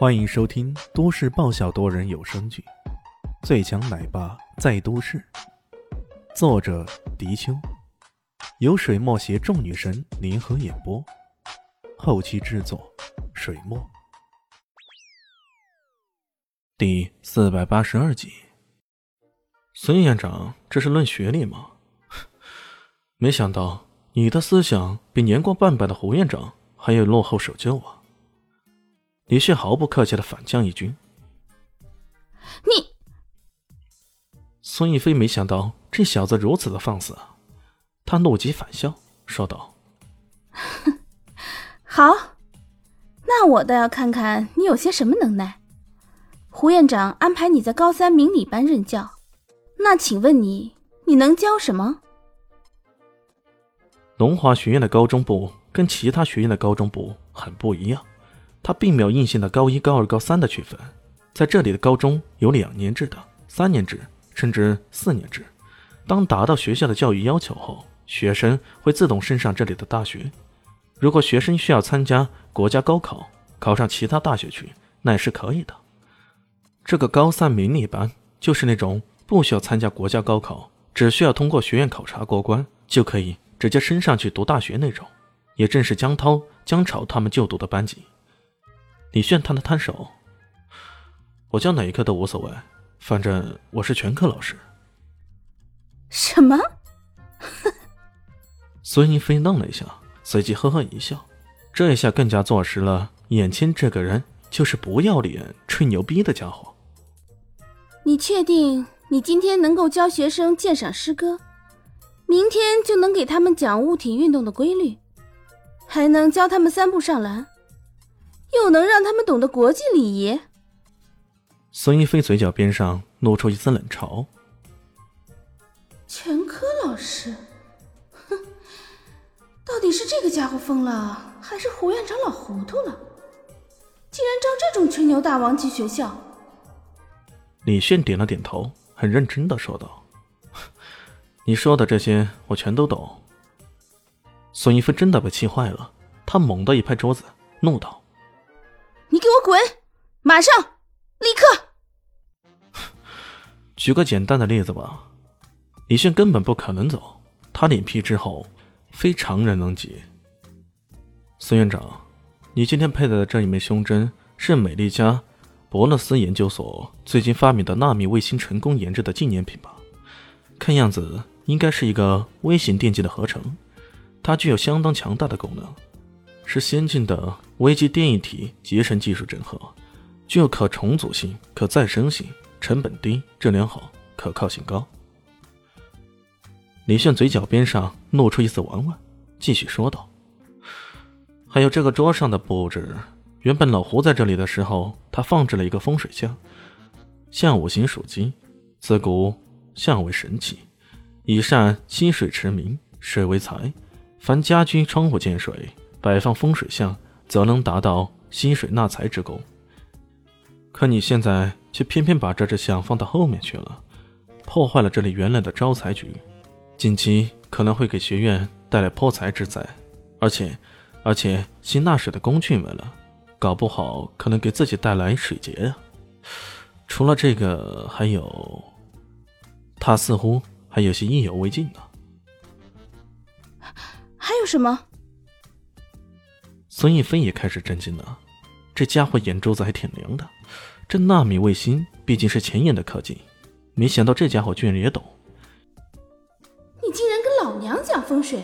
欢迎收听都市爆笑多人有声剧《最强奶爸在都市》，作者：迪秋，由水墨携众女神联合演播，后期制作：水墨。第四百八十二集，孙院长，这是论学历吗？没想到你的思想比年过半百的胡院长还要落后守旧啊！李迅毫不客气的反将一军。你，孙逸飞没想到这小子如此的放肆，他怒极反笑，说道：“好，那我倒要看看你有些什么能耐。胡院长安排你在高三明理班任教，那请问你，你能教什么？”龙华学院的高中部跟其他学院的高中部很不一样。他并没有硬性的高一、高二、高三的区分，在这里的高中有两年制的、三年制，甚至四年制。当达到学校的教育要求后，学生会自动升上这里的大学。如果学生需要参加国家高考，考上其他大学去，那也是可以的。这个高三明理班就是那种不需要参加国家高考，只需要通过学院考察过关，就可以直接升上去读大学那种。也正是江涛、江潮他们就读的班级。李炫摊了摊手：“我教哪一科都无所谓，反正我是全科老师。”什么？孙一飞愣了一下，随即呵呵一笑，这一下更加坐实了眼前这个人就是不要脸、吹牛逼的家伙。你确定你今天能够教学生鉴赏诗歌，明天就能给他们讲物体运动的规律，还能教他们三步上篮？又能让他们懂得国际礼仪。孙一飞嘴角边上露出一丝冷嘲：“全科老师，哼，到底是这个家伙疯了，还是胡院长老糊涂了？竟然招这种吹牛大王进学校？”李炫点了点头，很认真的说道：“ 你说的这些，我全都懂。”孙一飞真的被气坏了，他猛地一拍桌子，怒道。你给我滚！马上，立刻！举个简单的例子吧，李炫根本不可能走，他脸皮之厚，非常人能及。孙院长，你今天佩戴的这一枚胸针是美利加伯乐斯研究所最近发明的纳米卫星成功研制的纪念品吧？看样子应该是一个微型电机的合成，它具有相当强大的功能。是先进的微机电一体集成技术整合，具有可重组性、可再生性，成本低、质量好、可靠性高。李炫嘴角边上露出一丝玩玩，继续说道：“还有这个桌上的布置，原本老胡在这里的时候，他放置了一个风水像，五行属金，自古相为神奇，以善积水驰名，水为财，凡家居窗户见水。”摆放风水像，则能达到吸水纳财之功。可你现在却偏偏把这只象放到后面去了，破坏了这里原来的招财局，近期可能会给学院带来破财之灾。而且，而且吸纳水的工具没了，搞不好可能给自己带来水劫呀。除了这个，还有……他似乎还有些意犹未尽呢。还有什么？孙逸飞也开始震惊了，这家伙眼珠子还挺灵的。这纳米卫星毕竟是前沿的科技，没想到这家伙居然也懂。你竟然跟老娘讲风水？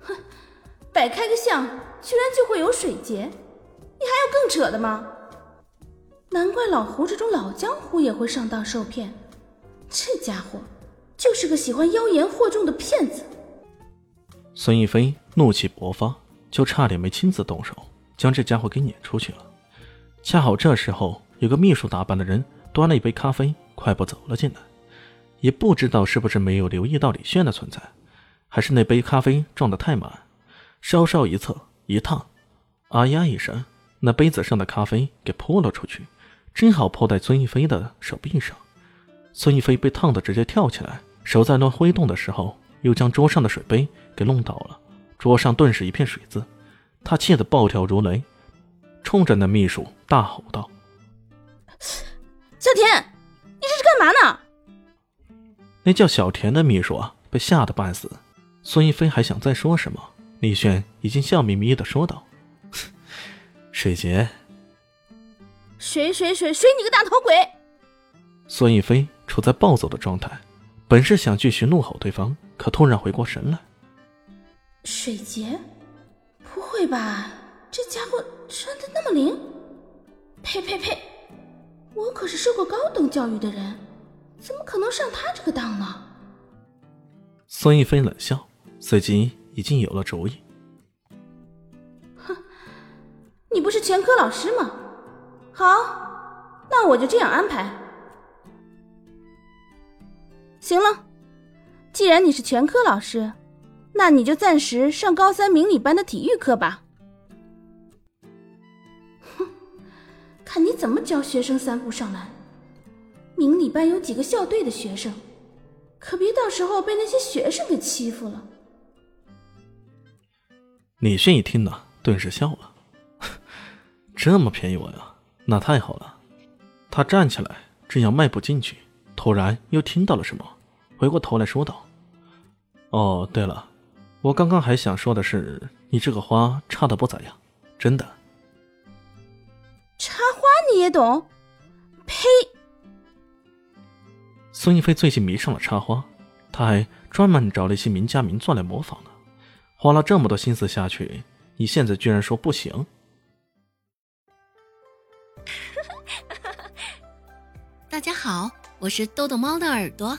哼，摆开个相，居然就会有水劫？你还有更扯的吗？难怪老胡这种老江湖也会上当受骗，这家伙就是个喜欢妖言惑众的骗子。孙逸飞怒气勃发。就差点没亲自动手将这家伙给撵出去了。恰好这时候，有个秘书打扮的人端了一杯咖啡，快步走了进来。也不知道是不是没有留意到李炫的存在，还是那杯咖啡撞得太满，稍稍一侧一烫，啊呀一声，那杯子上的咖啡给泼了出去，正好泼在孙逸飞的手臂上。孙逸飞被烫得直接跳起来，手在乱挥动的时候，又将桌上的水杯给弄倒了。桌上顿时一片水渍，他气得暴跳如雷，冲着那秘书大吼道：“小田，你这是干嘛呢？那叫小田的秘书啊，被吓得半死。孙一飞还想再说什么，李炫已经笑眯眯的说道：“水杰，水水水水你个大头鬼！”孙一飞处在暴走的状态，本是想继续怒吼对方，可突然回过神来：“水杰，不会吧？这家伙穿的那么灵？呸呸呸！我可是受过高等教育的人，怎么可能上他这个当呢？”孙逸飞冷笑。随即已经有了主意。哼，你不是全科老师吗？好，那我就这样安排。行了，既然你是全科老师，那你就暂时上高三明理班的体育课吧。哼，看你怎么教学生三步上篮。明理班有几个校队的学生，可别到时候被那些学生给欺负了。李迅一听呢，顿时笑了。这么便宜我呀，那太好了。他站起来，正要迈步进去，突然又听到了什么，回过头来说道：“哦，对了，我刚刚还想说的是，你这个花插的不咋样，真的。”插花你也懂？呸！孙一飞最近迷上了插花，他还专门找了一些名家名作来模仿呢。花了这么多心思下去，你现在居然说不行？大家好，我是豆豆猫的耳朵。